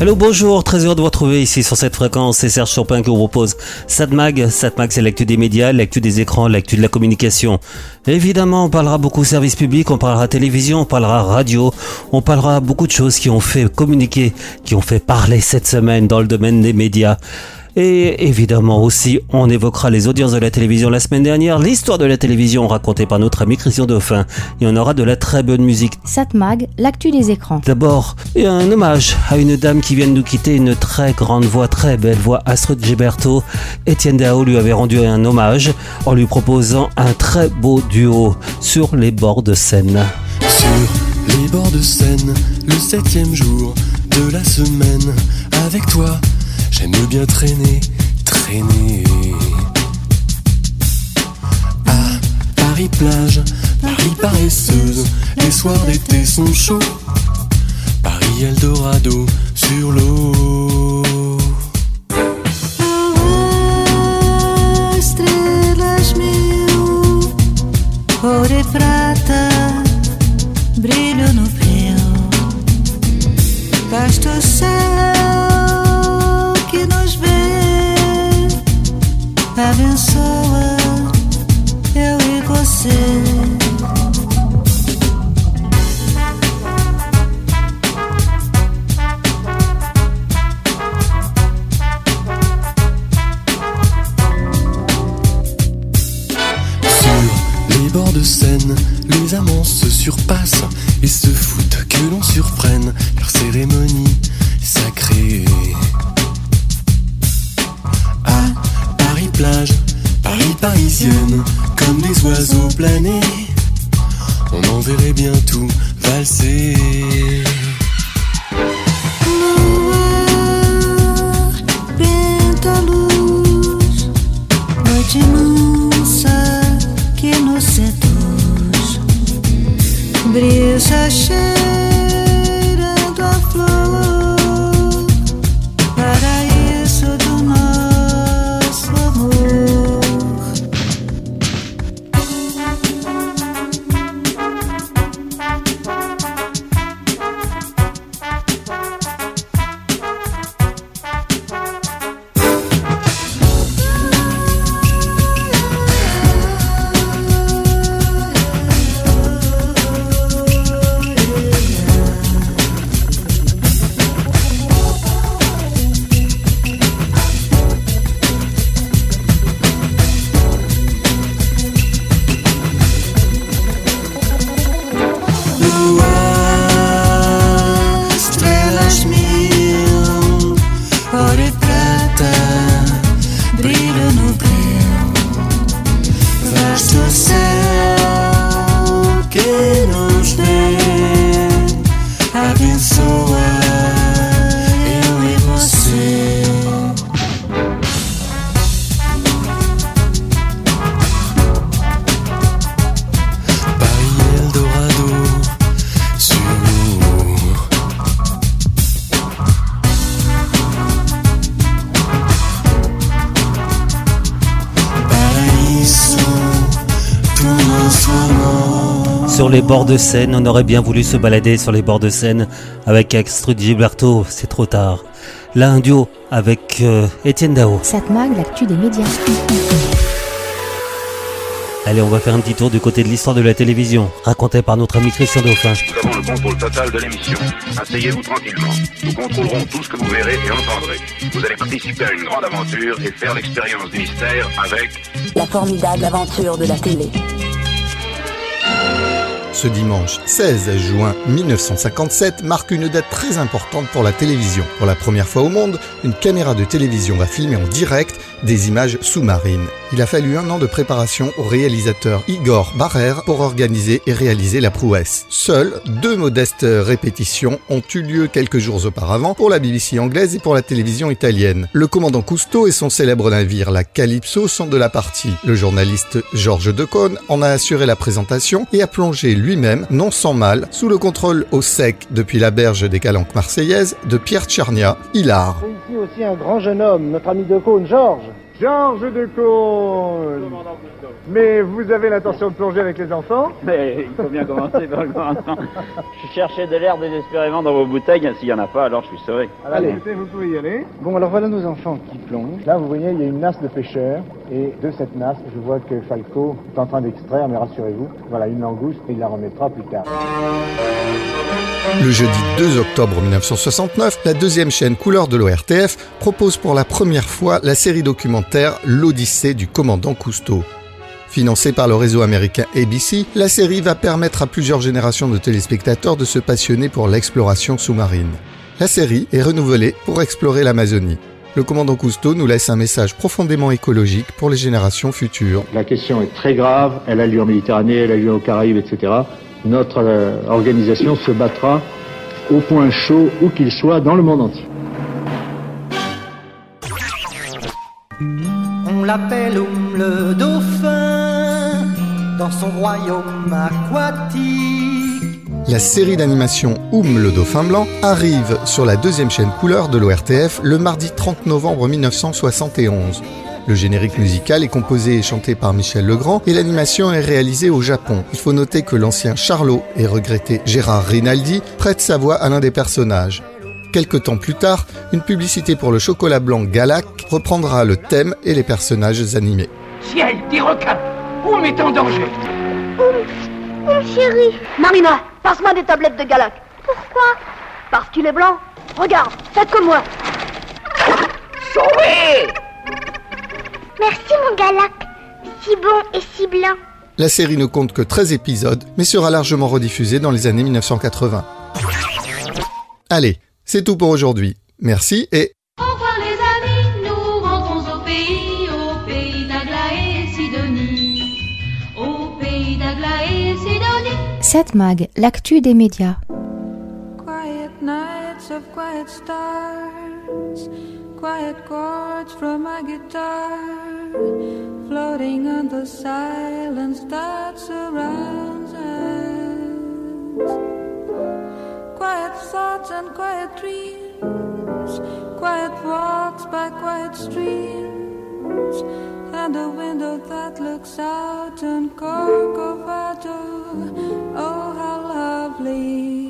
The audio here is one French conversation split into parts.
Hello, bonjour, très heureux de vous retrouver ici sur cette fréquence. C'est Serge Chopin qui vous propose Satmag. Satmag, c'est l'actu des médias, l'actu des écrans, l'actu de la communication. Évidemment, on parlera beaucoup service public, on parlera télévision, on parlera radio, on parlera beaucoup de choses qui ont fait communiquer, qui ont fait parler cette semaine dans le domaine des médias. Et évidemment aussi, on évoquera les audiences de la télévision la semaine dernière, l'histoire de la télévision racontée par notre ami Christian Dauphin. Il y en aura de la très bonne musique. Satmag, l'actu des écrans. D'abord, il y a un hommage à une dame qui vient de nous quitter, une très grande voix, très belle voix, Astrid Gilberto. Étienne Dao lui avait rendu un hommage en lui proposant un très beau duo sur les bords de Seine. Sur les bords de Seine, le septième jour de la semaine, avec toi, j'aime bien traîner, traîner. À Paris plage, Paris paresseuse, les soirs d'été sont chauds. Paris Eldorado sur l'eau. estrelas prata, brilho no breu. Basta o céu e les bords de Seine, on aurait bien voulu se balader sur les bords de Seine avec Astrid Gilberto, c'est trop tard. Là, un duo avec euh, Étienne Dao. Satmag, l'actu des médias. Allez, on va faire un petit tour du côté de l'histoire de la télévision, racontée par notre ami Christian Dauphin. Nous avons le contrôle total de l'émission. Asseyez-vous tranquillement. Nous contrôlerons tout ce que vous verrez et entendrez. Vous allez participer à une grande aventure et faire l'expérience du mystère avec La formidable aventure de la télé. Ce dimanche 16 juin 1957 marque une date très importante pour la télévision. Pour la première fois au monde, une caméra de télévision va filmer en direct des images sous-marines. Il a fallu un an de préparation au réalisateur Igor Barrer pour organiser et réaliser la prouesse. Seules deux modestes répétitions ont eu lieu quelques jours auparavant pour la BBC anglaise et pour la télévision italienne. Le commandant Cousteau et son célèbre navire la Calypso sont de la partie. Le journaliste Georges Decaune en a assuré la présentation et a plongé lui lui-même, non sans mal, sous le contrôle au sec depuis la berge des Calanques marseillaises de Pierre Tchernia, hilar. Ici aussi un grand jeune homme, notre ami de Cône, Georges. Georges de Cône Mais vous avez l'intention de plonger avec les enfants? Mais il faut bien commencer par le commencement. Je cherchais de l'air désespérément dans vos bouteilles, s'il n'y en a pas, alors je suis sauvé. Allez, écoutez, vous pouvez y aller. Bon, alors voilà nos enfants qui plongent. Là, vous voyez, il y a une nasse de pêcheurs. Et de cette nasse, je vois que Falco est en train d'extraire, mais rassurez-vous, voilà une langouste et il la remettra plus tard. Le jeudi 2 octobre 1969, la deuxième chaîne couleur de l'ORTF propose pour la première fois la série documentaire L'Odyssée du commandant Cousteau. Financée par le réseau américain ABC, la série va permettre à plusieurs générations de téléspectateurs de se passionner pour l'exploration sous-marine. La série est renouvelée pour explorer l'Amazonie. Le commandant Cousteau nous laisse un message profondément écologique pour les générations futures. La question est très grave, elle a lieu en Méditerranée, elle a lieu aux Caraïbes, etc. Notre euh, organisation se battra au point chaud où qu'il soit dans le monde entier. On l'appelle Oum le dauphin dans son royaume aquatique. La série d'animation Oum le dauphin blanc arrive sur la deuxième chaîne couleur de l'ORTF le mardi 30 novembre 1971. Le générique musical est composé et chanté par Michel Legrand et l'animation est réalisée au Japon. Il faut noter que l'ancien Charlot et regretté Gérard Rinaldi prête sa voix à l'un des personnages. Quelque temps plus tard, une publicité pour le chocolat blanc Galac reprendra le thème et les personnages animés. Ciel, des requins Oum est en danger Oum, Oum chérie Marina, passe-moi des tablettes de Galac. Pourquoi Parce qu'il est blanc. Regarde, faites comme moi. Sauvé Merci mon Galac, si bon et si blanc. La série ne compte que 13 épisodes, mais sera largement rediffusée dans les années 1980. Allez, c'est tout pour aujourd'hui. Merci et Mag, l'actu des médias. Quiet nights of quiet stars, quiet chords from my guitar, floating on the silence that surrounds us. Quiet thoughts and quiet dreams, quiet walks by quiet streams, and a window that looks out on Corcovado. Oh, how lovely!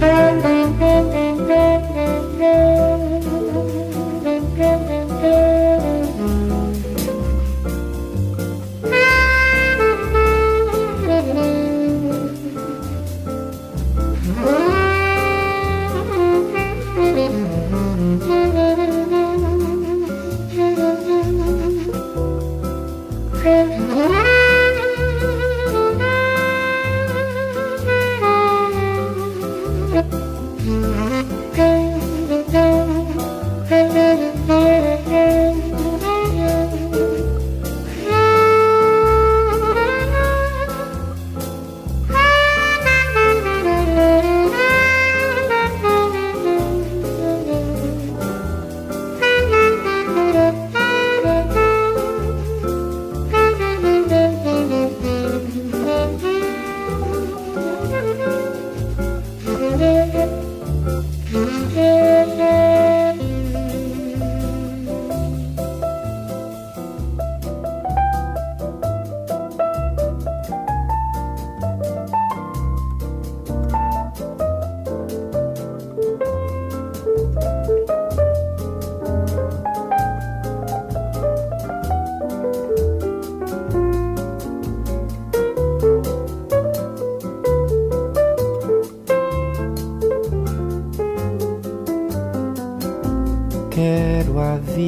Thank you.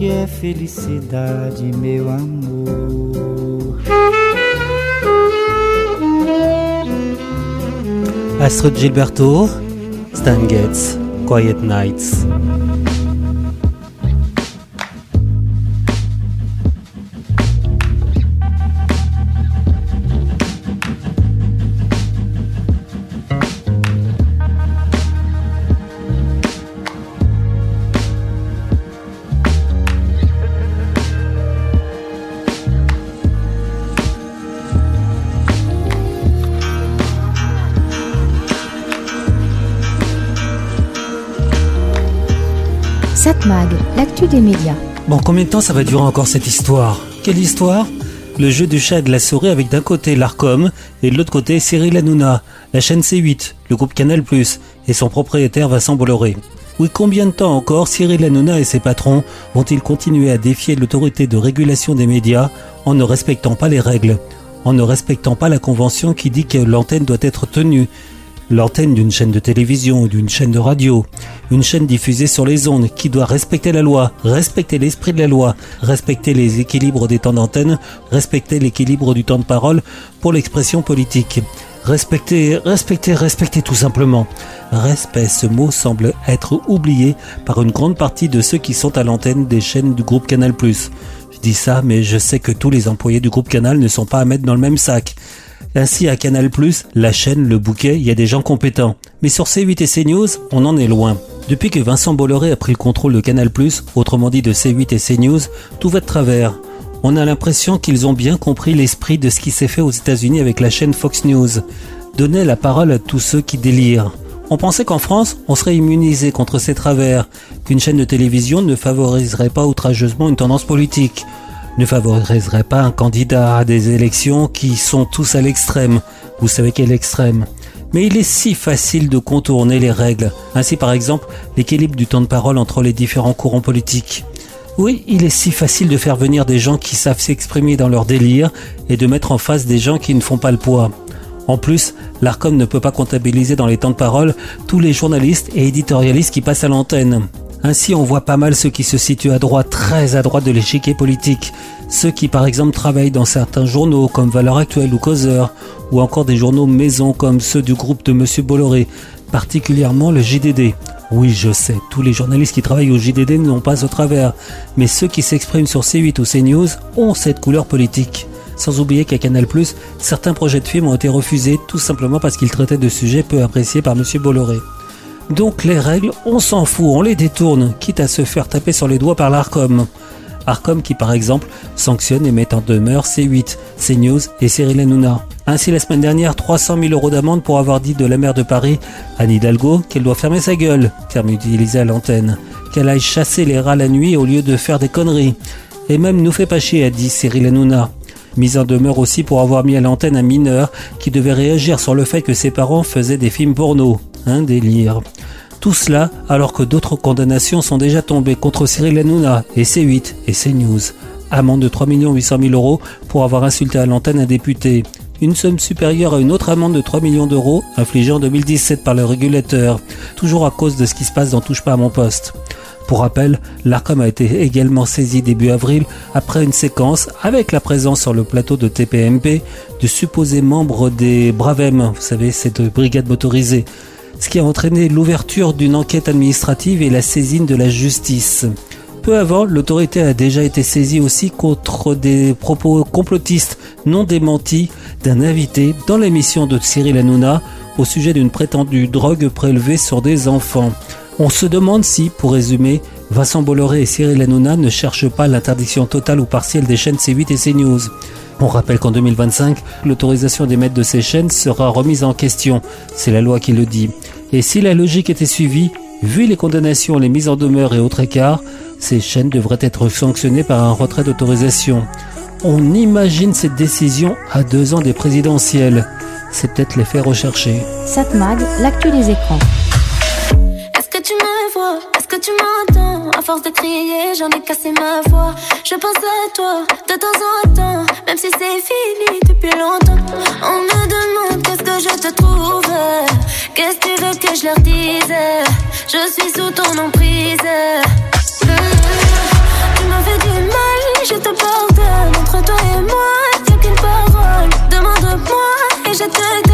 que é felicidade, meu amor. Astrid Gilberto, Stan Getz, Quiet Nights. Des. Bon, combien de temps ça va durer encore cette histoire? Quelle histoire? Le jeu du chat de la souris avec d'un côté l'Arcom et de l'autre côté Cyril Hanouna, la chaîne C8, le groupe Canal+, et son propriétaire Vincent Bolloré. Oui, combien de temps encore Cyril Hanouna et ses patrons vont-ils continuer à défier l'autorité de régulation des médias en ne respectant pas les règles, en ne respectant pas la convention qui dit que l'antenne doit être tenue? L'antenne d'une chaîne de télévision ou d'une chaîne de radio, une chaîne diffusée sur les ondes qui doit respecter la loi, respecter l'esprit de la loi, respecter les équilibres des temps d'antenne, respecter l'équilibre du temps de parole pour l'expression politique. Respecter, respecter, respecter tout simplement. Respect, ce mot semble être oublié par une grande partie de ceux qui sont à l'antenne des chaînes du groupe Canal+. Je dis ça, mais je sais que tous les employés du groupe Canal ne sont pas à mettre dans le même sac. Ainsi, à Canal+, la chaîne, le bouquet, il y a des gens compétents. Mais sur C8 et CNews, on en est loin. Depuis que Vincent Bolloré a pris le contrôle de Canal+, autrement dit de C8 et CNews, tout va de travers. On a l'impression qu'ils ont bien compris l'esprit de ce qui s'est fait aux États-Unis avec la chaîne Fox News. Donner la parole à tous ceux qui délirent. On pensait qu'en France, on serait immunisé contre ces travers, qu'une chaîne de télévision ne favoriserait pas outrageusement une tendance politique, ne favoriserait pas un candidat à des élections qui sont tous à l'extrême. Vous savez quel extrême mais il est si facile de contourner les règles. Ainsi par exemple, l'équilibre du temps de parole entre les différents courants politiques. Oui, il est si facile de faire venir des gens qui savent s'exprimer dans leur délire et de mettre en face des gens qui ne font pas le poids. En plus, l'ARCOM ne peut pas comptabiliser dans les temps de parole tous les journalistes et éditorialistes qui passent à l'antenne. Ainsi, on voit pas mal ceux qui se situent à droite, très à droite de l'échiquier politique. Ceux qui, par exemple, travaillent dans certains journaux comme Valeurs Actuelles ou Causeur, ou encore des journaux maison comme ceux du groupe de Monsieur Bolloré, particulièrement le JDD. Oui, je sais, tous les journalistes qui travaillent au JDD n'ont pas au travers, mais ceux qui s'expriment sur C8 ou CNews ont cette couleur politique. Sans oublier qu'à Canal+, certains projets de films ont été refusés tout simplement parce qu'ils traitaient de sujets peu appréciés par Monsieur Bolloré. Donc les règles, on s'en fout, on les détourne, quitte à se faire taper sur les doigts par l'ARCOM. ARCOM qui par exemple sanctionne et met en demeure C8, CNews et Cyril Hanouna. Ainsi la semaine dernière, 300 000 euros d'amende pour avoir dit de la maire de Paris, Anne Hidalgo, qu'elle doit fermer sa gueule, terme utilisé à l'antenne, qu'elle aille chasser les rats la nuit au lieu de faire des conneries. Et même nous fait pas chier, a dit Cyril Hanouna. Mise en demeure aussi pour avoir mis à l'antenne un mineur qui devait réagir sur le fait que ses parents faisaient des films porno. Un délire. Tout cela alors que d'autres condamnations sont déjà tombées contre Cyril Hanouna et C8 et CNews. Amende de 3 800 000 euros pour avoir insulté à l'antenne un député. Une somme supérieure à une autre amende de 3 millions d'euros infligée en 2017 par le régulateur, toujours à cause de ce qui se passe dans Touche pas à mon poste. Pour rappel, l'ARCOM a été également saisi début avril après une séquence avec la présence sur le plateau de TPMP de supposés membres des Bravem, vous savez, cette brigade motorisée, ce qui a entraîné l'ouverture d'une enquête administrative et la saisine de la justice. Peu avant, l'autorité a déjà été saisie aussi contre des propos complotistes non démentis d'un invité dans l'émission de Cyril Hanouna au sujet d'une prétendue drogue prélevée sur des enfants. On se demande si, pour résumer, Vincent Bolloré et Cyril Hanouna ne cherchent pas l'interdiction totale ou partielle des chaînes C8 et CNews. On rappelle qu'en 2025, l'autorisation d'émettre de ces chaînes sera remise en question. C'est la loi qui le dit. Et si la logique était suivie, Vu les condamnations, les mises en demeure et autres écarts, ces chaînes devraient être sanctionnées par un retrait d'autorisation. On imagine cette décision à deux ans des présidentielles. C'est peut-être l'effet recherché. Satmag, l'actu des écrans. Est-ce que tu me vois? Est-ce que tu m'entends? Force de crier, j'en ai cassé ma voix. Je pense à toi de temps en temps, même si c'est fini depuis longtemps. On me demande qu'est-ce que je te trouve. Qu'est-ce que tu veux que je leur dise? Je suis sous ton emprise. Tu m'as fait du mal, je te pardonne. Entre toi et moi, y'a qu'une parole. Demande-moi et je te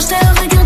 Je te regarde,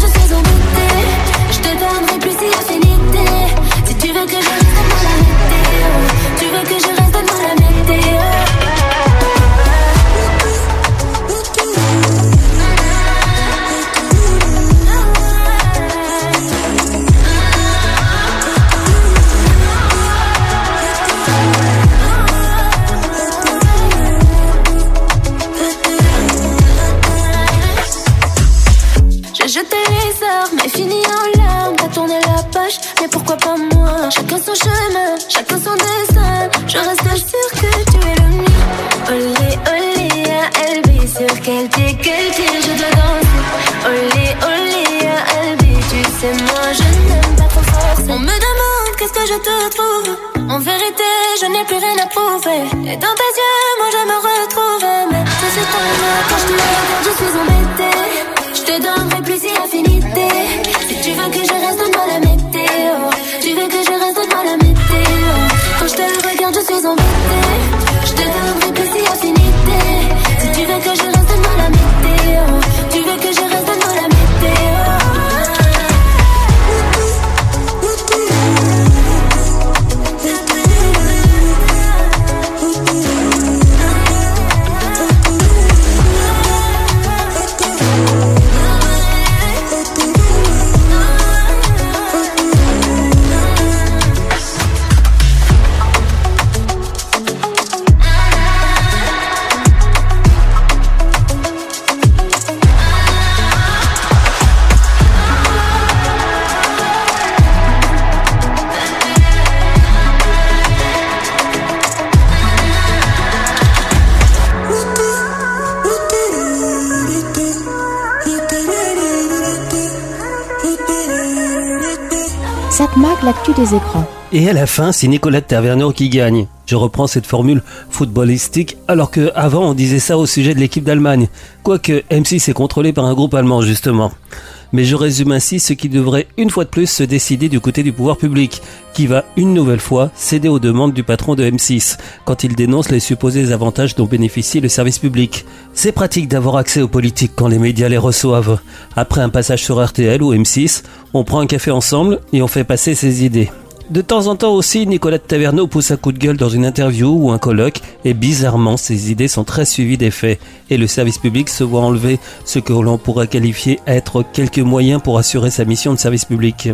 Et dans tes yeux, moi je me retrouve. Mais suis tombée quand je Et à la fin, c'est Nicolette Taverneau qui gagne. Je reprends cette formule footballistique alors que avant on disait ça au sujet de l'équipe d'Allemagne. Quoique M6 est contrôlé par un groupe allemand justement. Mais je résume ainsi ce qui devrait une fois de plus se décider du côté du pouvoir public, qui va une nouvelle fois céder aux demandes du patron de M6 quand il dénonce les supposés avantages dont bénéficie le service public. C'est pratique d'avoir accès aux politiques quand les médias les reçoivent. Après un passage sur RTL ou M6, on prend un café ensemble et on fait passer ses idées. De temps en temps aussi, Nicolette Taverneau pousse un coup de gueule dans une interview ou un colloque, et bizarrement, ses idées sont très suivies des faits, et le service public se voit enlever ce que l'on pourrait qualifier être quelques moyens pour assurer sa mission de service public.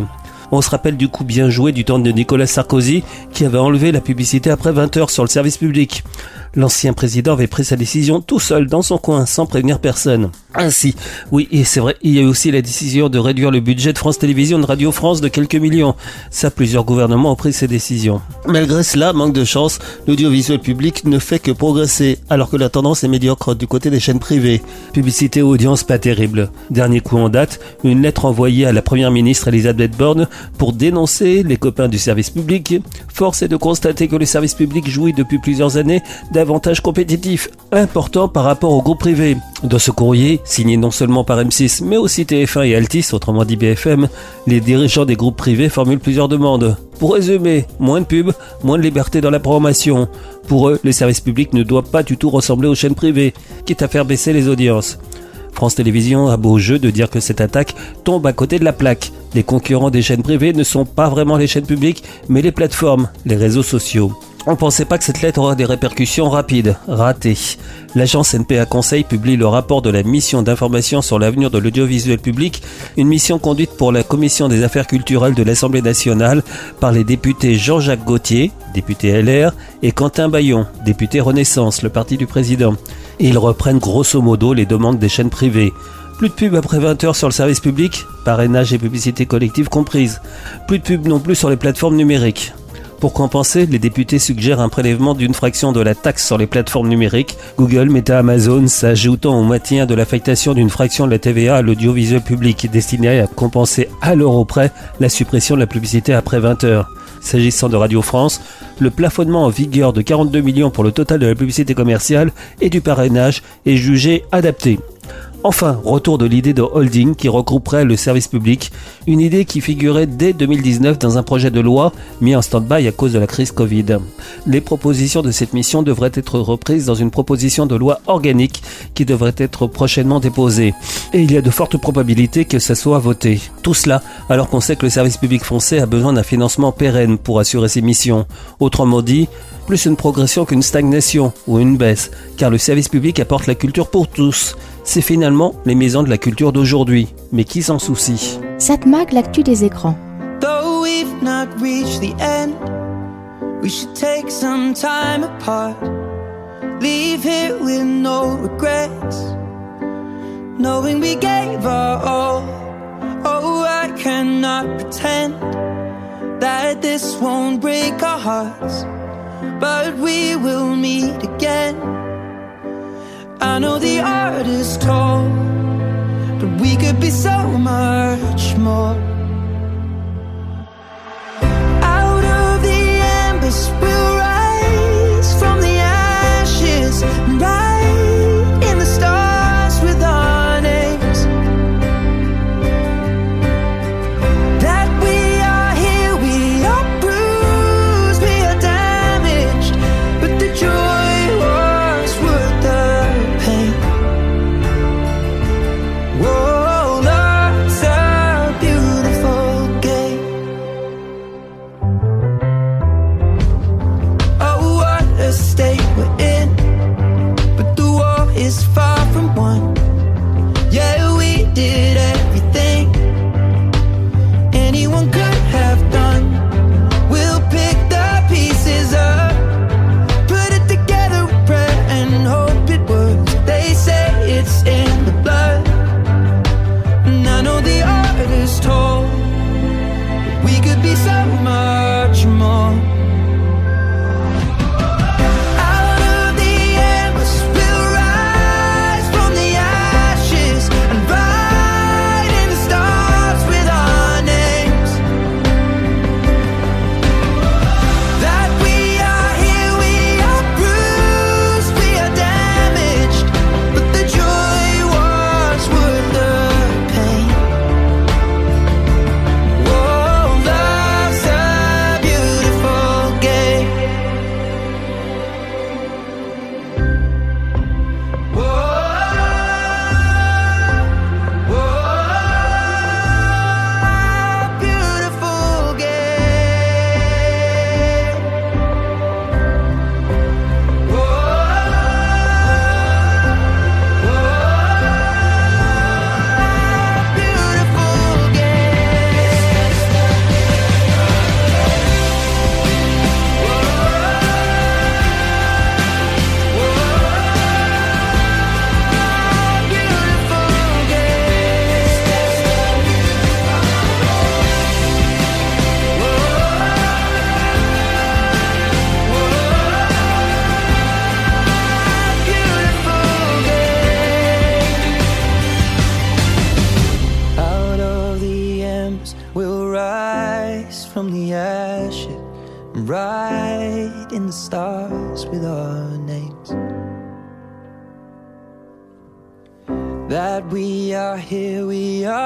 On se rappelle du coup bien joué du temps de Nicolas Sarkozy qui avait enlevé la publicité après 20 heures sur le service public. L'ancien président avait pris sa décision tout seul dans son coin sans prévenir personne. Ainsi, oui, et c'est vrai, il y a eu aussi la décision de réduire le budget de France Télévisions et de Radio France de quelques millions. Ça, plusieurs gouvernements ont pris ces décisions. Malgré cela, manque de chance, l'audiovisuel public ne fait que progresser, alors que la tendance est médiocre du côté des chaînes privées. Publicité audience pas terrible. Dernier coup en date, une lettre envoyée à la première ministre Elisabeth Borne pour dénoncer les copains du service public. Force est de constater que le service public jouit depuis plusieurs années d'avantages compétitifs importants par rapport au groupe privé. Dans ce courrier, signé non seulement par M6 mais aussi TF1 et Altis, autrement dit BFM, les dirigeants des groupes privés formulent plusieurs demandes. Pour résumer, moins de pubs, moins de liberté dans la programmation. Pour eux, les services publics ne doivent pas du tout ressembler aux chaînes privées, quitte à faire baisser les audiences. France Télévisions a beau jeu de dire que cette attaque tombe à côté de la plaque. Les concurrents des chaînes privées ne sont pas vraiment les chaînes publiques, mais les plateformes, les réseaux sociaux. On pensait pas que cette lettre aurait des répercussions rapides. Raté. L'agence NPA Conseil publie le rapport de la mission d'information sur l'avenir de l'audiovisuel public, une mission conduite pour la Commission des affaires culturelles de l'Assemblée nationale par les députés Jean-Jacques Gauthier, député LR, et Quentin Bayon, député Renaissance, le parti du président. Et ils reprennent grosso modo les demandes des chaînes privées. Plus de pub après 20h sur le service public, parrainage et publicité collective comprises. Plus de pub non plus sur les plateformes numériques. Pour compenser, les députés suggèrent un prélèvement d'une fraction de la taxe sur les plateformes numériques. Google, Meta, Amazon s'ajoutant au maintien de l'affectation d'une fraction de la TVA à l'audiovisuel public destinée à compenser à l'euro près la suppression de la publicité après 20 heures. S'agissant de Radio France, le plafonnement en vigueur de 42 millions pour le total de la publicité commerciale et du parrainage est jugé adapté. Enfin, retour de l'idée de holding qui regrouperait le service public, une idée qui figurait dès 2019 dans un projet de loi mis en stand-by à cause de la crise Covid. Les propositions de cette mission devraient être reprises dans une proposition de loi organique qui devrait être prochainement déposée. Et il y a de fortes probabilités que ça soit voté. Tout cela alors qu'on sait que le service public français a besoin d'un financement pérenne pour assurer ses missions. Autrement dit, plus une progression qu'une stagnation ou une baisse, car le service public apporte la culture pour tous. C'est finalement les maisons de la culture d'aujourd'hui. Mais qui s'en soucie? Satmag, l'actu des écrans. Though we've not reached the end, we should take some time apart. Leave here with no regrets, knowing we gave our all. Oh, I cannot pretend that this won't break our hearts, but we will meet again. I know the art is tall, but we could be so much more. Out of the embers, we'll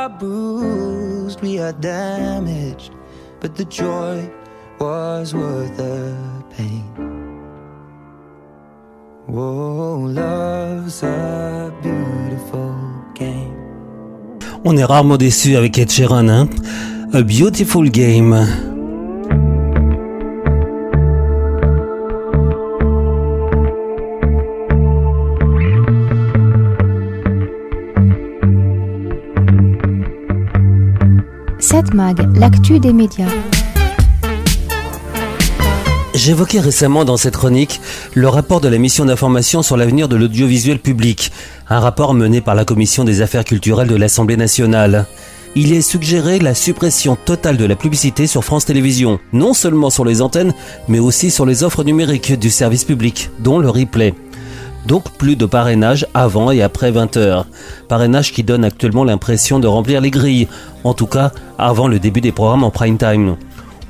are bruised, we are damaged, but the joy was worth the pain. Whoa, love's a beautiful game. On est rarement déçu avec Ed Sheeran, hein A Beautiful Game. Satmag, l'actu des médias. J'évoquais récemment dans cette chronique le rapport de la mission d'information sur l'avenir de l'audiovisuel public, un rapport mené par la Commission des affaires culturelles de l'Assemblée nationale. Il est suggéré la suppression totale de la publicité sur France Télévisions, non seulement sur les antennes, mais aussi sur les offres numériques du service public, dont le replay. Donc plus de parrainage avant et après 20h. Parrainage qui donne actuellement l'impression de remplir les grilles, en tout cas avant le début des programmes en prime time.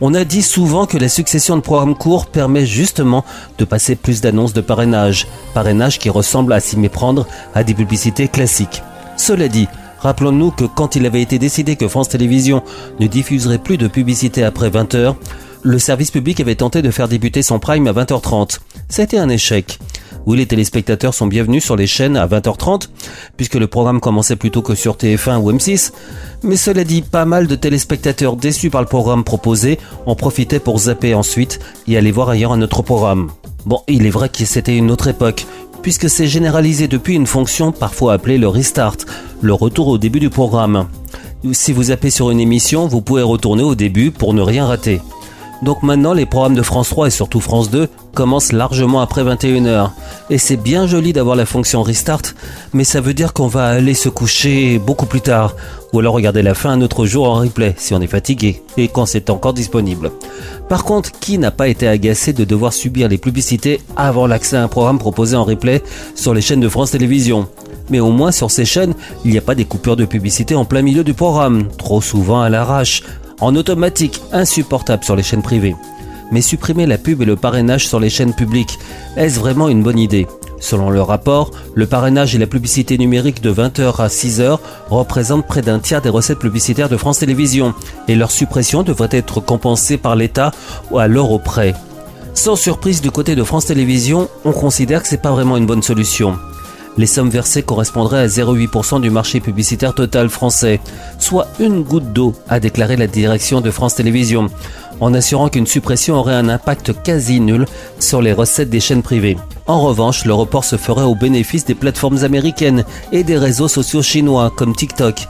On a dit souvent que la succession de programmes courts permet justement de passer plus d'annonces de parrainage, parrainage qui ressemble à s'y méprendre à des publicités classiques. Cela dit, rappelons-nous que quand il avait été décidé que France Télévisions ne diffuserait plus de publicité après 20h, le service public avait tenté de faire débuter son prime à 20h30. C'était un échec. Oui, les téléspectateurs sont bienvenus sur les chaînes à 20h30, puisque le programme commençait plutôt que sur TF1 ou M6. Mais cela dit, pas mal de téléspectateurs déçus par le programme proposé en profitaient pour zapper ensuite et aller voir ailleurs un autre programme. Bon, il est vrai que c'était une autre époque, puisque c'est généralisé depuis une fonction parfois appelée le restart, le retour au début du programme. Si vous zappez sur une émission, vous pouvez retourner au début pour ne rien rater. Donc maintenant, les programmes de France 3 et surtout France 2 commencent largement après 21h. Et c'est bien joli d'avoir la fonction restart, mais ça veut dire qu'on va aller se coucher beaucoup plus tard. Ou alors regarder la fin un autre jour en replay, si on est fatigué, et quand c'est encore disponible. Par contre, qui n'a pas été agacé de devoir subir les publicités avant l'accès à un programme proposé en replay sur les chaînes de France Télévisions? Mais au moins sur ces chaînes, il n'y a pas des coupures de publicité en plein milieu du programme, trop souvent à l'arrache, en automatique, insupportable sur les chaînes privées. Mais supprimer la pub et le parrainage sur les chaînes publiques, est-ce vraiment une bonne idée? Selon le rapport, le parrainage et la publicité numérique de 20h à 6h représentent près d'un tiers des recettes publicitaires de France Télévisions et leur suppression devrait être compensée par l'État ou à l'euro près. Sans surprise du côté de France Télévisions, on considère que c'est pas vraiment une bonne solution. Les sommes versées correspondraient à 0,8% du marché publicitaire total français, soit une goutte d'eau, a déclaré la direction de France Télévisions, en assurant qu'une suppression aurait un impact quasi nul sur les recettes des chaînes privées. En revanche, le report se ferait au bénéfice des plateformes américaines et des réseaux sociaux chinois comme TikTok.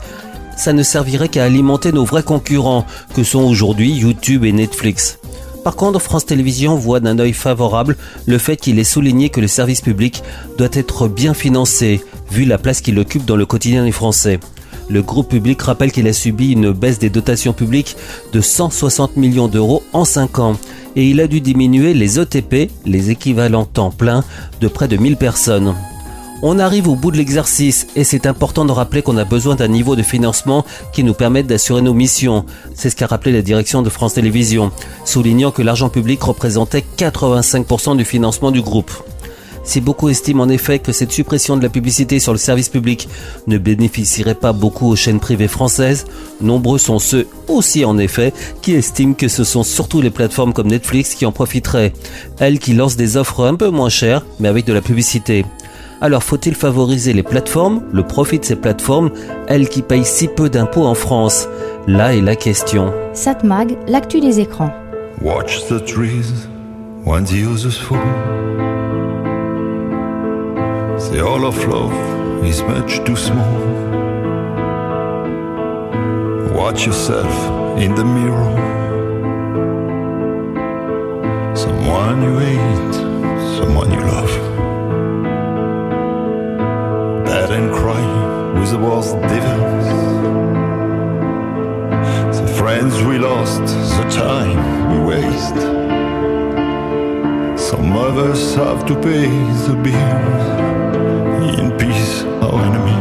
Ça ne servirait qu'à alimenter nos vrais concurrents, que sont aujourd'hui YouTube et Netflix. Par contre, France Télévisions voit d'un œil favorable le fait qu'il est souligné que le service public doit être bien financé, vu la place qu'il occupe dans le quotidien des Français. Le groupe public rappelle qu'il a subi une baisse des dotations publiques de 160 millions d'euros en 5 ans et il a dû diminuer les ETP, les équivalents temps plein, de près de 1000 personnes. On arrive au bout de l'exercice et c'est important de rappeler qu'on a besoin d'un niveau de financement qui nous permette d'assurer nos missions. C'est ce qu'a rappelé la direction de France Télévisions, soulignant que l'argent public représentait 85% du financement du groupe. Si beaucoup estiment en effet que cette suppression de la publicité sur le service public ne bénéficierait pas beaucoup aux chaînes privées françaises, nombreux sont ceux aussi en effet qui estiment que ce sont surtout les plateformes comme Netflix qui en profiteraient, elles qui lancent des offres un peu moins chères mais avec de la publicité. Alors faut-il favoriser les plateformes, le profit de ces plateformes, elles qui payent si peu d'impôts en France? Là est la question. Satmag, l'actu des écrans. Watch the trees when the uses fall. Say all of love is much too small. Watch yourself in the mirror. Someone you hate, someone you love. The worst devils. The friends we lost, the time we waste. Some of us have to pay the bills. In peace, our enemies.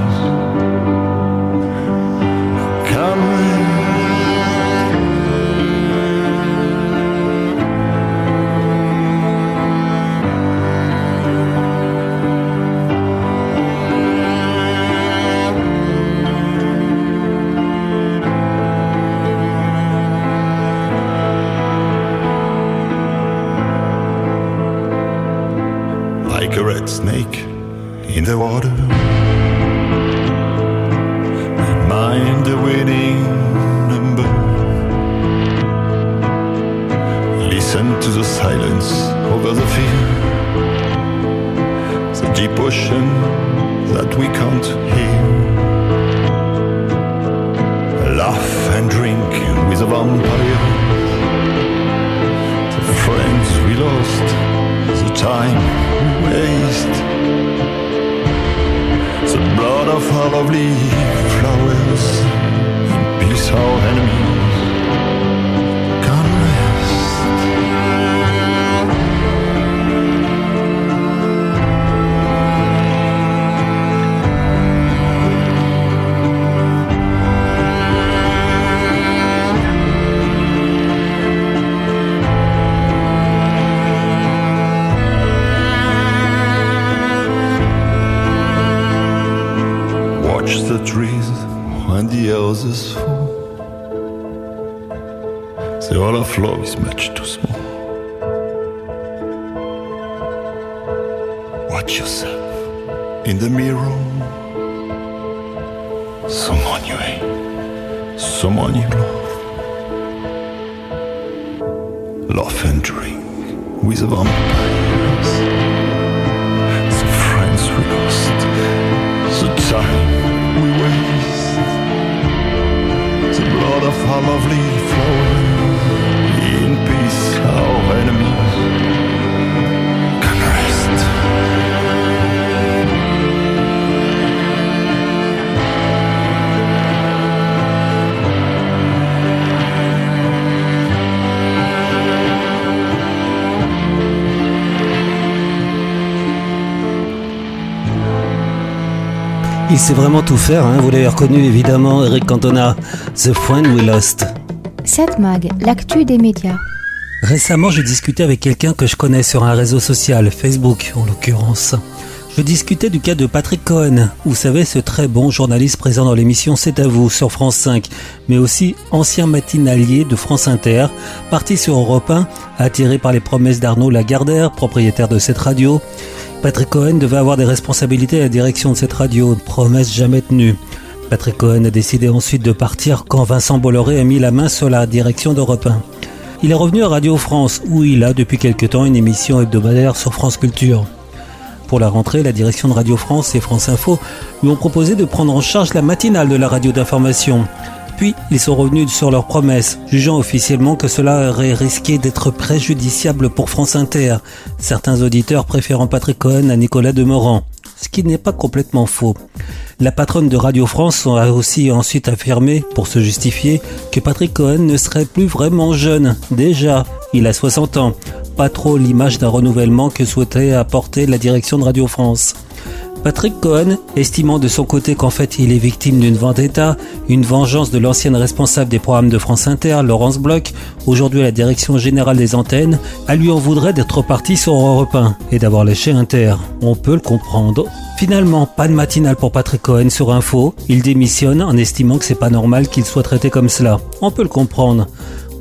Laugh and drink with vampires. The friends we lost, the time we waste. The blood of our lovely flowers. In peace, our enemies Il sait vraiment tout faire, hein. vous l'avez reconnu évidemment, Eric Cantona, The Friend We Lost. 7 Mag, l'actu des médias. Récemment, je discutais avec quelqu'un que je connais sur un réseau social, Facebook en l'occurrence. Je discutais du cas de Patrick Cohen, vous savez, ce très bon journaliste présent dans l'émission C'est à vous sur France 5, mais aussi ancien matinalier de France Inter, parti sur Europe 1, attiré par les promesses d'Arnaud Lagardère, propriétaire de cette radio. Patrick Cohen devait avoir des responsabilités à la direction de cette radio, promesse jamais tenue. Patrick Cohen a décidé ensuite de partir quand Vincent Bolloré a mis la main sur la direction d'Europe 1. Il est revenu à Radio France, où il a depuis quelque temps une émission hebdomadaire sur France Culture. Pour la rentrée, la direction de Radio France et France Info lui ont proposé de prendre en charge la matinale de la radio d'information. Puis, ils sont revenus sur leurs promesses, jugeant officiellement que cela aurait risqué d'être préjudiciable pour France Inter, certains auditeurs préférant Patrick Cohen à Nicolas Demorand, ce qui n'est pas complètement faux. La patronne de Radio France a aussi ensuite affirmé, pour se justifier, que Patrick Cohen ne serait plus vraiment jeune. Déjà, il a 60 ans. Pas trop l'image d'un renouvellement que souhaitait apporter la direction de Radio France. Patrick Cohen, estimant de son côté qu'en fait il est victime d'une vendetta, une vengeance de l'ancienne responsable des programmes de France Inter, Laurence Bloch, aujourd'hui à la direction générale des antennes, à lui en voudrait d'être parti sur Europe 1 et d'avoir lâché Inter. On peut le comprendre. Finalement, pas de matinale pour Patrick Cohen sur Info. Il démissionne en estimant que c'est pas normal qu'il soit traité comme cela. On peut le comprendre.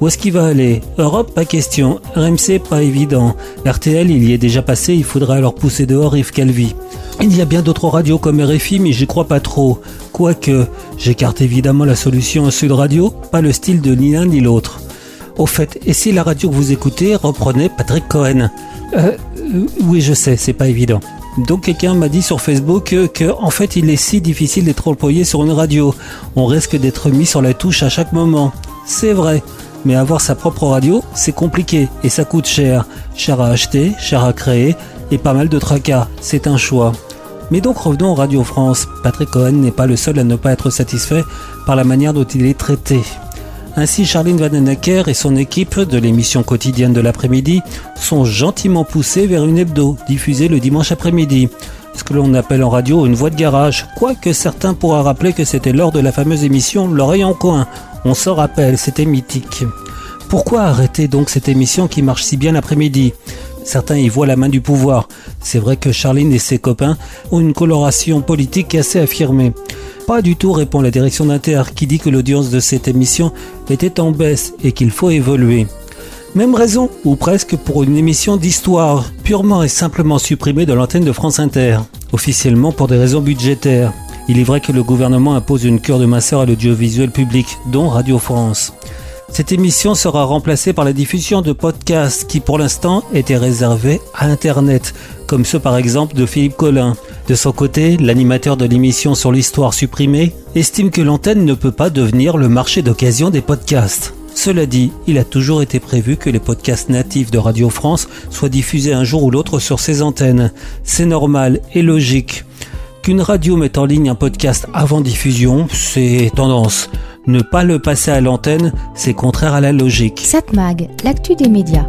Où est-ce qu'il va aller Europe, pas question. RMC, pas évident. RTL, il y est déjà passé, il faudrait alors pousser dehors Yves Calvi. Il y a bien d'autres radios comme RFI, mais j'y crois pas trop. Quoique, j'écarte évidemment la solution Sud Radio, pas le style de ni l'un ni l'autre. Au fait, et si la radio que vous écoutez reprenait Patrick Cohen? Euh, euh, Oui, je sais, c'est pas évident. Donc quelqu'un m'a dit sur Facebook que, que, en fait il est si difficile d'être employé sur une radio. On risque d'être mis sur la touche à chaque moment. C'est vrai. Mais avoir sa propre radio, c'est compliqué et ça coûte cher. Cher à acheter, cher à créer et pas mal de tracas. C'est un choix. Mais donc revenons à Radio France. Patrick Cohen n'est pas le seul à ne pas être satisfait par la manière dont il est traité. Ainsi, Charline Vanhoenacker et son équipe de l'émission quotidienne de l'après-midi sont gentiment poussés vers une hebdo diffusée le dimanche après-midi. Ce que l'on appelle en radio une voix de garage, quoique certains pourraient rappeler que c'était lors de la fameuse émission L'oreille en coin. On s'en rappelle, c'était mythique. Pourquoi arrêter donc cette émission qui marche si bien l'après-midi? Certains y voient la main du pouvoir. C'est vrai que Charline et ses copains ont une coloration politique assez affirmée. Pas du tout, répond la direction d'Inter, qui dit que l'audience de cette émission était en baisse et qu'il faut évoluer. Même raison, ou presque, pour une émission d'histoire, purement et simplement supprimée de l'antenne de France Inter, officiellement pour des raisons budgétaires. Il est vrai que le gouvernement impose une cure de minceur à l'audiovisuel public, dont Radio France. Cette émission sera remplacée par la diffusion de podcasts qui pour l'instant étaient réservés à Internet, comme ceux par exemple de Philippe Collin. De son côté, l'animateur de l'émission sur l'histoire supprimée estime que l'antenne ne peut pas devenir le marché d'occasion des podcasts. Cela dit, il a toujours été prévu que les podcasts natifs de Radio France soient diffusés un jour ou l'autre sur ses antennes. C'est normal et logique. Qu'une radio mette en ligne un podcast avant diffusion, c'est tendance. Ne pas le passer à l'antenne, c'est contraire à la logique. Satmag, l'actu des médias.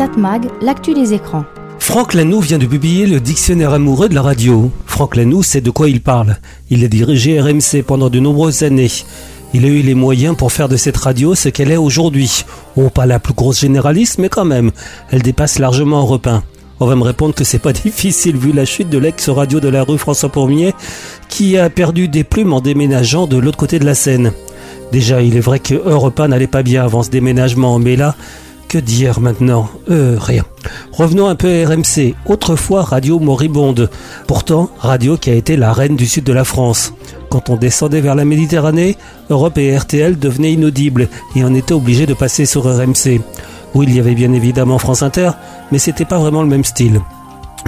Satmag, l'actu des écrans. Franck Lanoux vient de publier le dictionnaire amoureux de la radio. Franck Lanoux sait de quoi il parle. Il a dirigé RMC pendant de nombreuses années. Il a eu les moyens pour faire de cette radio ce qu'elle est aujourd'hui. Oh, pas la plus grosse généraliste, mais quand même, elle dépasse largement Europe 1. On va me répondre que c'est pas difficile vu la chute de l'ex-radio de la rue François Pourmier qui a perdu des plumes en déménageant de l'autre côté de la Seine. Déjà, il est vrai que Europe 1 n'allait pas bien avant ce déménagement, mais là, que dire maintenant Euh, rien. Revenons un peu à RMC, autrefois radio moribonde. Pourtant, radio qui a été la reine du sud de la France. Quand on descendait vers la Méditerranée, Europe et RTL devenaient inaudibles et on était obligé de passer sur RMC. Oui, il y avait bien évidemment France Inter, mais c'était pas vraiment le même style.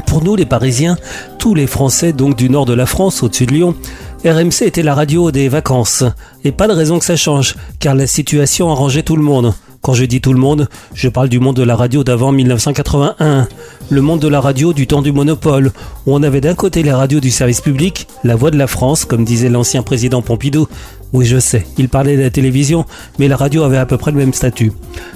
Pour nous, les Parisiens, tous les Français donc du nord de la France, au-dessus de Lyon, RMC était la radio des vacances. Et pas de raison que ça change, car la situation arrangeait tout le monde. Quand je dis tout le monde, je parle du monde de la radio d'avant 1981. Le monde de la radio du temps du monopole, où on avait d'un côté les radios du service public, la voix de la France, comme disait l'ancien président Pompidou. Oui, je sais, il parlait de la télévision, mais la radio avait à peu près le même statut.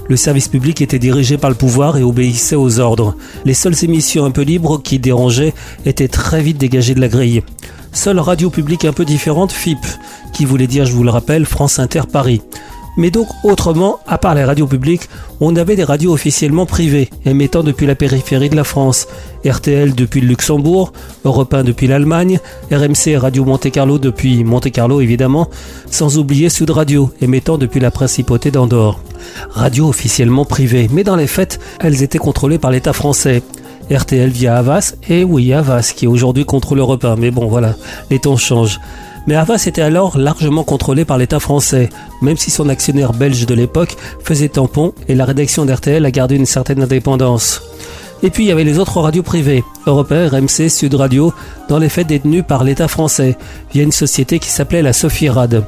Le service public était dirigé par le pouvoir et obéissait aux ordres. Les seules émissions un peu libres qui dérangeaient étaient très vite dégagées de la grille. Seule radio publique un peu différente, FIP, qui voulait dire, je vous le rappelle, France Inter Paris. Mais donc, autrement, à part les radios publiques, on avait des radios officiellement privées, émettant depuis la périphérie de la France. RTL depuis le Luxembourg, Europe 1 depuis l'Allemagne, RMC Radio Monte Carlo depuis Monte Carlo évidemment, sans oublier Sud Radio, émettant depuis la principauté d'Andorre. Radio officiellement privées, mais dans les faits, elles étaient contrôlées par l'État français. RTL via Havas, et oui, Havas, qui aujourd'hui contrôle européen. Mais bon, voilà, les temps changent. Mais Havas était alors largement contrôlé par l'État français, même si son actionnaire belge de l'époque faisait tampon et la rédaction d'RTL a gardé une certaine indépendance. Et puis il y avait les autres radios privées, Européen, RMC, Sud Radio, dans les faits détenues par l'État français, via une société qui s'appelait la Sophie-Rad.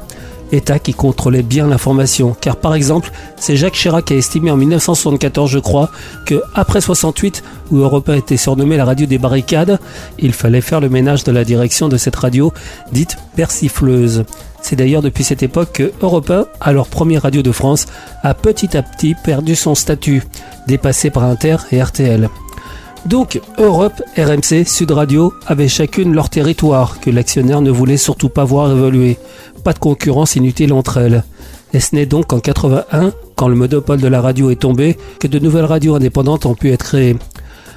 État qui contrôlait bien l'information. Car par exemple, c'est Jacques Chirac qui a estimé en 1974, je crois, que après 68, où Europe 1 était surnommée la radio des barricades, il fallait faire le ménage de la direction de cette radio dite persifleuse. C'est d'ailleurs depuis cette époque que Europe 1, alors première radio de France, a petit à petit perdu son statut, dépassé par Inter et RTL. Donc Europe, RMC, Sud Radio avaient chacune leur territoire que l'actionnaire ne voulait surtout pas voir évoluer. Pas de concurrence inutile entre elles. Et ce n'est donc qu'en 81, quand le monopole de la radio est tombé, que de nouvelles radios indépendantes ont pu être créées.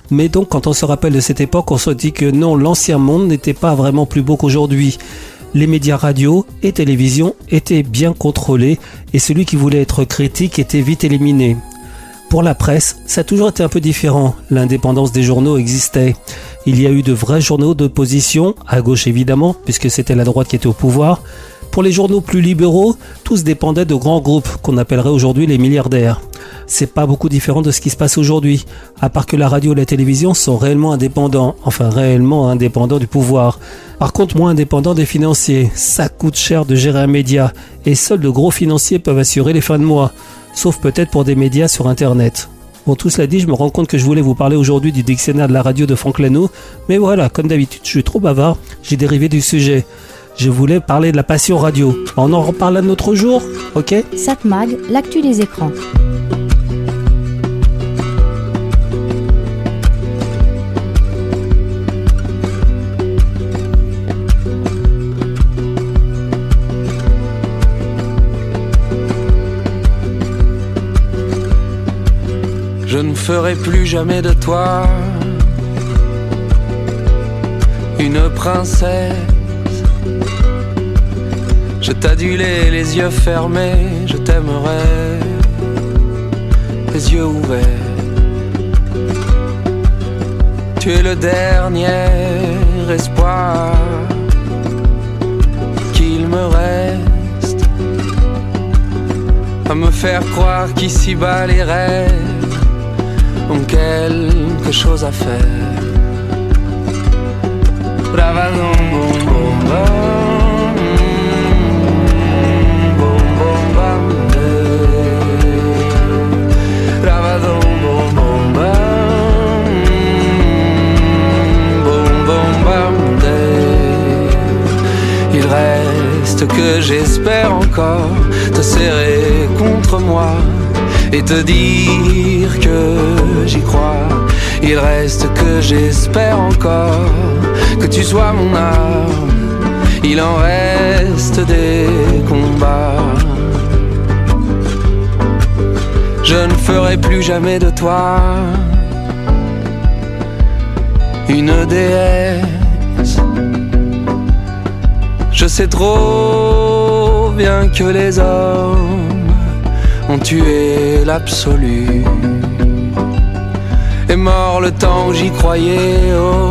Mais donc quand on se rappelle de cette époque, on se dit que non, l'ancien monde n'était pas vraiment plus beau qu'aujourd'hui. Les médias radio et télévision étaient bien contrôlés et celui qui voulait être critique était vite éliminé. Pour la presse, ça a toujours été un peu différent. L'indépendance des journaux existait. Il y a eu de vrais journaux d'opposition, à gauche évidemment, puisque c'était la droite qui était au pouvoir. Pour les journaux plus libéraux, tous dépendaient de grands groupes qu'on appellerait aujourd'hui les milliardaires. C'est pas beaucoup différent de ce qui se passe aujourd'hui, à part que la radio et la télévision sont réellement indépendants, enfin réellement indépendants du pouvoir. Par contre, moins indépendants des financiers. Ça coûte cher de gérer un média, et seuls de gros financiers peuvent assurer les fins de mois sauf peut-être pour des médias sur Internet. Bon, tout cela dit, je me rends compte que je voulais vous parler aujourd'hui du dictionnaire de la radio de Franck Lano, mais voilà, comme d'habitude, je suis trop bavard, j'ai dérivé du sujet. Je voulais parler de la passion radio. On en reparle un autre jour, ok? Satmag, l'actu des écrans. Je ne ferai plus jamais de toi une princesse. Je t'adulais les yeux fermés, je t'aimerai les yeux ouverts. Tu es le dernier espoir qu'il me reste à me faire croire qu'ici-bas les rêves quelque chose à faire. Bravadon, bom, bom, bam, de. Il reste que j'espère encore te serrer contre moi et te dire que j'y crois. Il reste que j'espère encore que tu sois mon arme. Il en reste des combats. Je ne ferai plus jamais de toi une déesse. Je sais trop bien que les hommes ont tué l'absolu. Est mort le temps où j'y croyais, oh,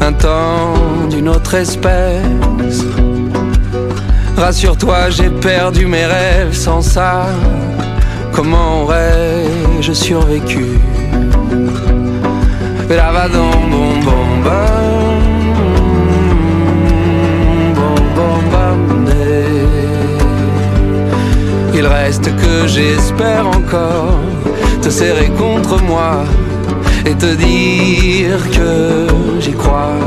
un temps d'une autre espèce. Rassure-toi, j'ai perdu mes rêves sans ça. Comment aurais-je survécu? Ravadon, bon, bon, bon, bon, Il reste que j'espère encore te serrer contre moi et te dire que j'y crois.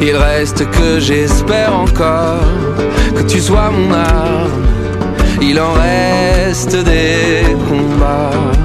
Il reste que j'espère encore que tu sois mon arme. Il en reste des combats.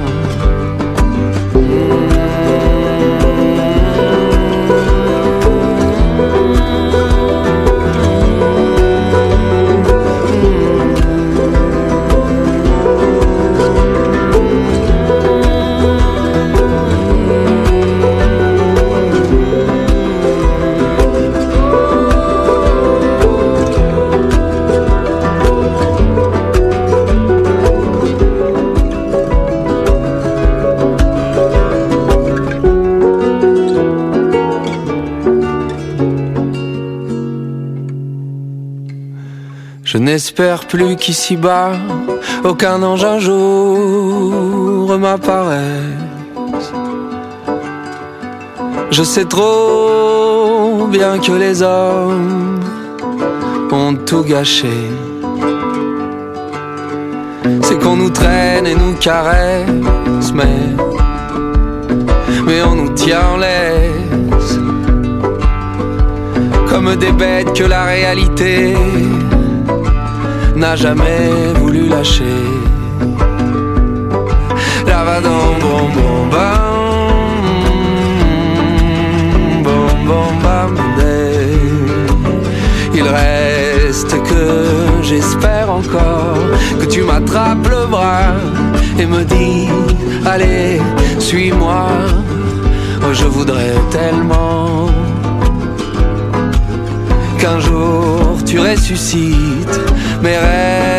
N'espère plus qu'ici-bas, aucun ange un jour m'apparaisse. Je sais trop bien que les hommes ont tout gâché. C'est qu'on nous traîne et nous caresse, mais, mais on nous tient en laisse. Comme des bêtes que la réalité n'a jamais voulu lâcher. La va dans bon bon bam, bon bon bam. Il reste que j'espère encore que tu m'attrapes le bras et me dis allez suis-moi. Oh, je voudrais tellement qu'un jour tu ressuscites. Mes rêves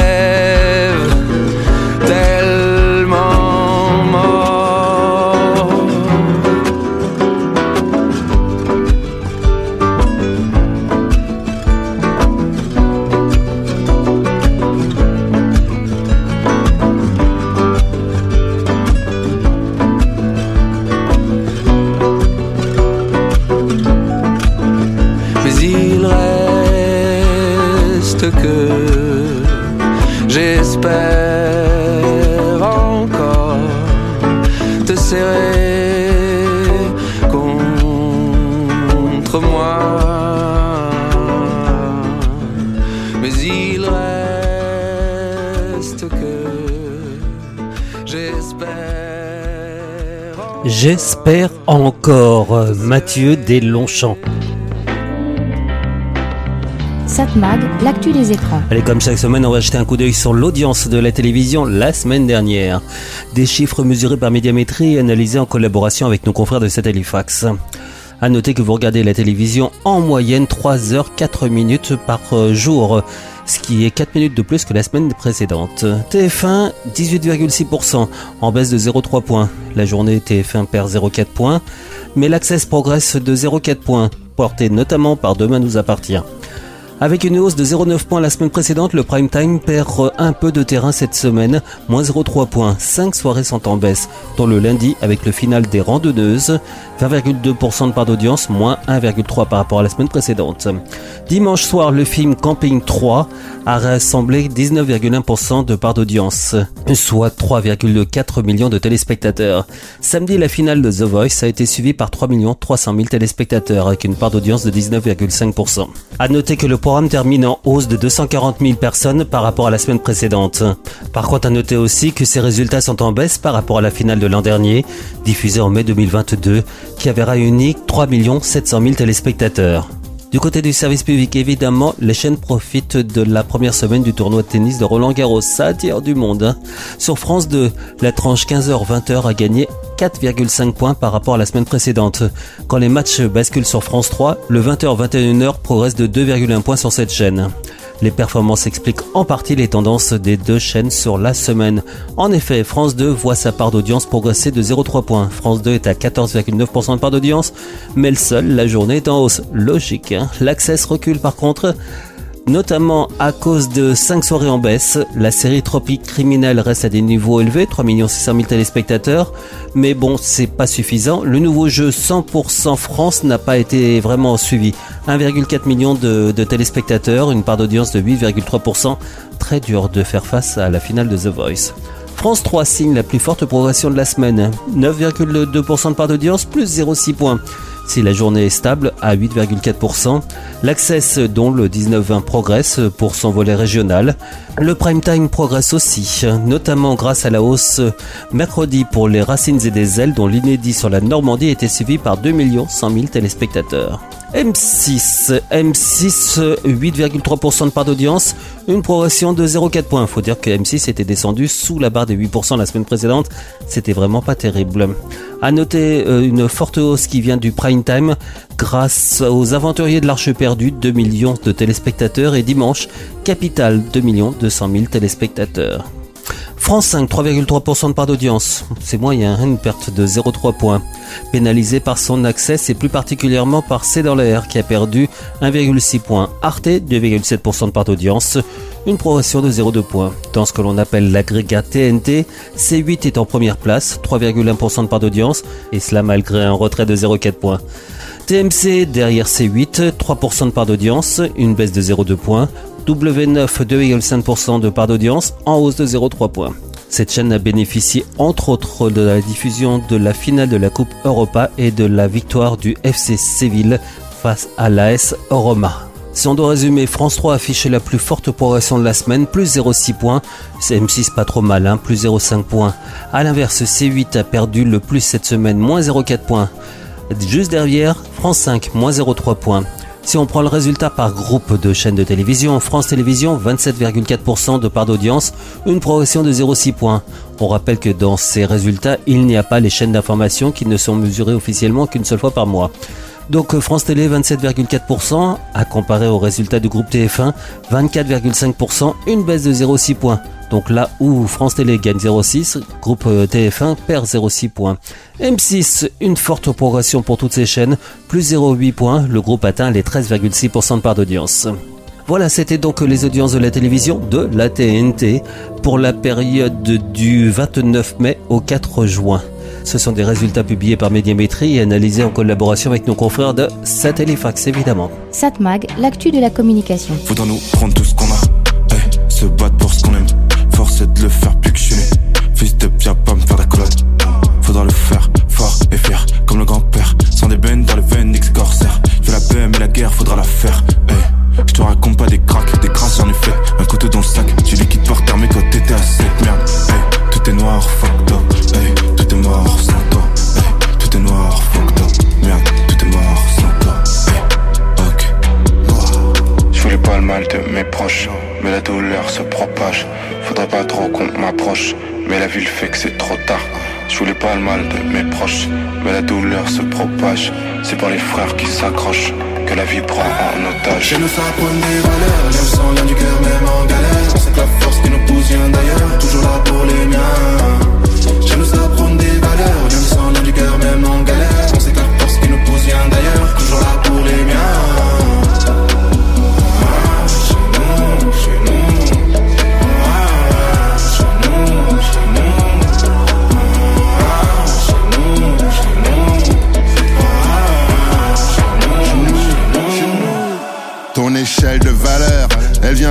il reste que j'espère. J'espère encore. Mathieu des Longchamps. Satmag, l'actu des écrans. Allez, comme chaque semaine, on va jeter un coup d'œil sur l'audience de la télévision la semaine dernière. Des chiffres mesurés par Médiamétrie et analysés en collaboration avec nos confrères de Satellifax. À noter que vous regardez la télévision en moyenne 3 heures 4 minutes par euh, jour, ce qui est 4 minutes de plus que la semaine précédente. TF1 18,6% en baisse de 0,3 points. La journée TF1 perd 0,4 points, mais l'Access progresse de 0,4 points, porté notamment par Demain nous appartient. Avec une hausse de 0,9 points la semaine précédente, le prime time perd un peu de terrain cette semaine, moins 0,3 points. 5 soirées sont en baisse, dont le lundi avec le final des randonneuses, 20,2% de part d'audience, moins 1,3 par rapport à la semaine précédente. Dimanche soir, le film Camping 3 a rassemblé 19,1% de part d'audience, soit 3,4 millions de téléspectateurs. Samedi, la finale de The Voice a été suivie par 3 300 000 téléspectateurs, avec une part d'audience de 19,5%. À noter que le programme termine en hausse de 240 000 personnes par rapport à la semaine précédente. Par contre, à noter aussi que ces résultats sont en baisse par rapport à la finale de l'an dernier, diffusée en mai 2022, qui avait réuni 3 700 000 téléspectateurs. Du côté du service public, évidemment, les chaînes profitent de la première semaine du tournoi de tennis de Roland Garros. Ça attire du monde. Sur France 2, la tranche 15h-20h a gagné 4,5 points par rapport à la semaine précédente. Quand les matchs basculent sur France 3, le 20h-21h progresse de 2,1 points sur cette chaîne. Les performances expliquent en partie les tendances des deux chaînes sur la semaine. En effet, France 2 voit sa part d'audience progresser de 0,3 points. France 2 est à 14,9% de part d'audience, mais le seul, la journée est en hausse. Logique, hein L'Access recule par contre notamment à cause de 5 soirées en baisse. La série Tropique Criminel reste à des niveaux élevés, 3 600 000 téléspectateurs, mais bon, c'est pas suffisant. Le nouveau jeu 100% France n'a pas été vraiment suivi. 1,4 million de, de téléspectateurs, une part d'audience de 8,3%. Très dur de faire face à la finale de The Voice. France 3 signe la plus forte progression de la semaine. 9,2% de part d'audience, plus 0,6 points. Si la journée est stable à 8,4%, l'Access dont le 19-20 progresse pour son volet régional. Le prime time progresse aussi, notamment grâce à la hausse mercredi pour les Racines et des ailes dont l'inédit sur la Normandie était suivi par 2 100 000 téléspectateurs. M6, M6, 8,3% de part d'audience, une progression de 0,4 points. Faut dire que M6 était descendu sous la barre des 8% la semaine précédente. C'était vraiment pas terrible. À noter euh, une forte hausse qui vient du prime time grâce aux aventuriers de l'Arche perdue, 2 millions de téléspectateurs et dimanche, Capital, 2 200 000 téléspectateurs. France 5, 3,3% de part d'audience. C'est moyen, hein, une perte de 0,3 points. Pénalisé par son accès, c'est plus particulièrement par C'est dans l'air qui a perdu 1,6 points. Arte, 2,7% de part d'audience, une progression de 0,2 points. Dans ce que l'on appelle l'agrégat TNT, C8 est en première place, 3,1% de part d'audience, et cela malgré un retrait de 0,4 points. TMC derrière C8, 3% de part d'audience, une baisse de 0,2 points. W9, 2,5% de part d'audience, en hausse de 0,3 points. Cette chaîne a bénéficié entre autres de la diffusion de la finale de la Coupe Europa et de la victoire du FC Séville face à l'AS Roma. Si on doit résumer, France 3 a affiché la plus forte progression de la semaine, plus 0,6 points. C'est M6 pas trop mal, hein, plus 0,5 points. A l'inverse, C8 a perdu le plus cette semaine, moins 0,4 points. Juste derrière, France 5, moins 0,3 points. Si on prend le résultat par groupe de chaînes de télévision, France Télévisions 27,4% de part d'audience, une progression de 0,6 points. On rappelle que dans ces résultats, il n'y a pas les chaînes d'information qui ne sont mesurées officiellement qu'une seule fois par mois. Donc euh, France Télé 27,4% à comparer au résultat du groupe TF1 24,5%, une baisse de 0,6 points. Donc là où France Télé gagne 0,6, groupe euh, TF1 perd 0,6 points. M6, une forte progression pour toutes ces chaînes, plus 0,8 points, le groupe atteint les 13,6% de part d'audience. Voilà, c'était donc les audiences de la télévision de la TNT pour la période du 29 mai au 4 juin. Ce sont des résultats publiés par Médiamétrie et analysés en collaboration avec nos confrères de Satellifax évidemment. Satmag, l'actu de la communication. Faudra nous prendre tout ce qu'on a, eh, se battre pour ce qu'on aime. Force est de le faire plus que je suis né. Fils de viens pas me faire la colonne. Faudra le faire fort et fier, comme le grand-père. Sans des bennes dans les veines, X corsaire. Fais la paix, mais la guerre, faudra la faire. eh. Je te raconte pas des cracks, des crasses en effet. Un couteau dans le sac, tu liquides par terre, mais quand t'étais à 7 merde. eh. Tout est noir, fucked up. eh. Pas le mal de mes proches, mais la douleur se propage. Faudrait pas trop qu'on m'approche, mais la ville fait que c'est trop tard. Je voulais pas le mal de mes proches, mais la douleur se propage. C'est par les frères qui s'accrochent que la vie prend en otage. Chez nous ça prône des valeurs, le sang, lien du cœur, même en galère. Que la force qui nous pousse vient d'ailleurs, toujours là pour les miens. Chez nous ça prône des valeurs, le sang, lien du cœur, même en galère.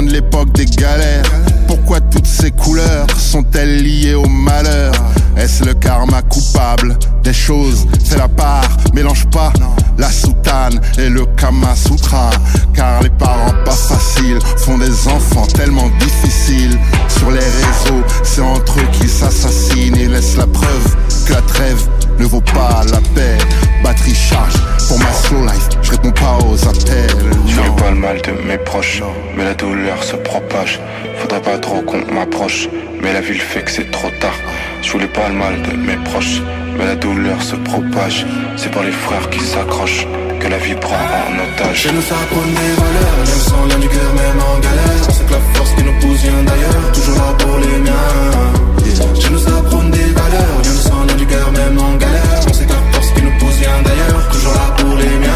L'époque des galères. Pourquoi toutes ces couleurs sont-elles liées au malheur? Est-ce le karma coupable des choses? C'est la part, mélange pas la soutane et le Kama Sutra. Car les parents pas faciles font des enfants tellement difficiles. Sur les réseaux, c'est entre eux qu'ils s'assassinent et laissent la preuve que la trêve ne vaut pas la paix. Batterie charge pour ma slow life, je réponds pas aux appels. Je voulais pas le mal de mes proches, mais la douleur se propage. Faudrait pas trop qu'on m'approche, mais la ville fait que c'est trop tard. Je voulais pas le mal de mes proches, mais la douleur se propage. C'est par les frères qui s'accrochent que la vie prend en otage. Chez nous ça prône des valeurs, le sang, lien du cœur, même en galère. On sait que la force qui nous pousse vient d'ailleurs, toujours là pour les miens. Chez nous ça prône des valeurs, le sang, lien du cœur, même en galère. On sait que la force qui nous pousse vient d'ailleurs, toujours là pour les miens.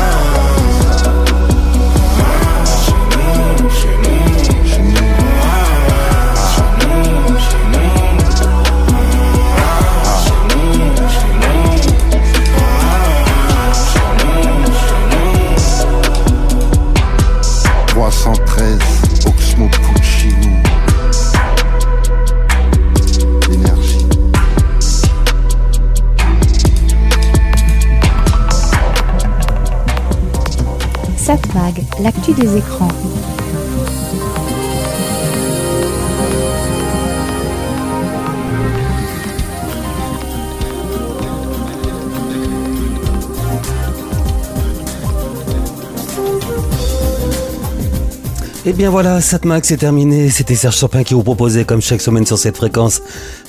Et bien voilà, Satmax c'est terminé. C'était Serge Chopin qui vous proposait comme chaque semaine sur cette fréquence.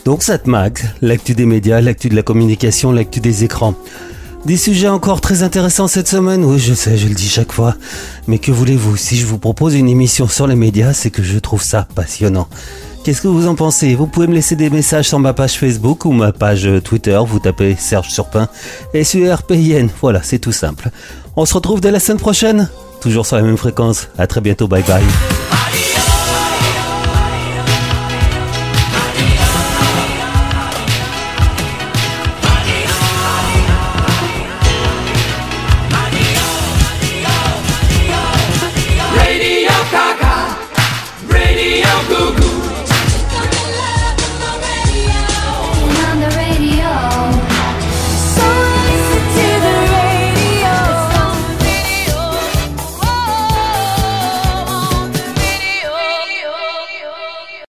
Donc Satmax, l'actu des médias, l'actu de la communication, l'actu des écrans. Des sujets encore très intéressants cette semaine, oui je sais, je le dis chaque fois. Mais que voulez-vous, si je vous propose une émission sur les médias, c'est que je trouve ça passionnant. Qu'est-ce que vous en pensez? Vous pouvez me laisser des messages sur ma page Facebook ou ma page euh, Twitter. Vous tapez Serge Surpin, S-U-R-P-I-N. Voilà, c'est tout simple. On se retrouve dès la semaine prochaine toujours sur la même fréquence. À très bientôt, bye bye.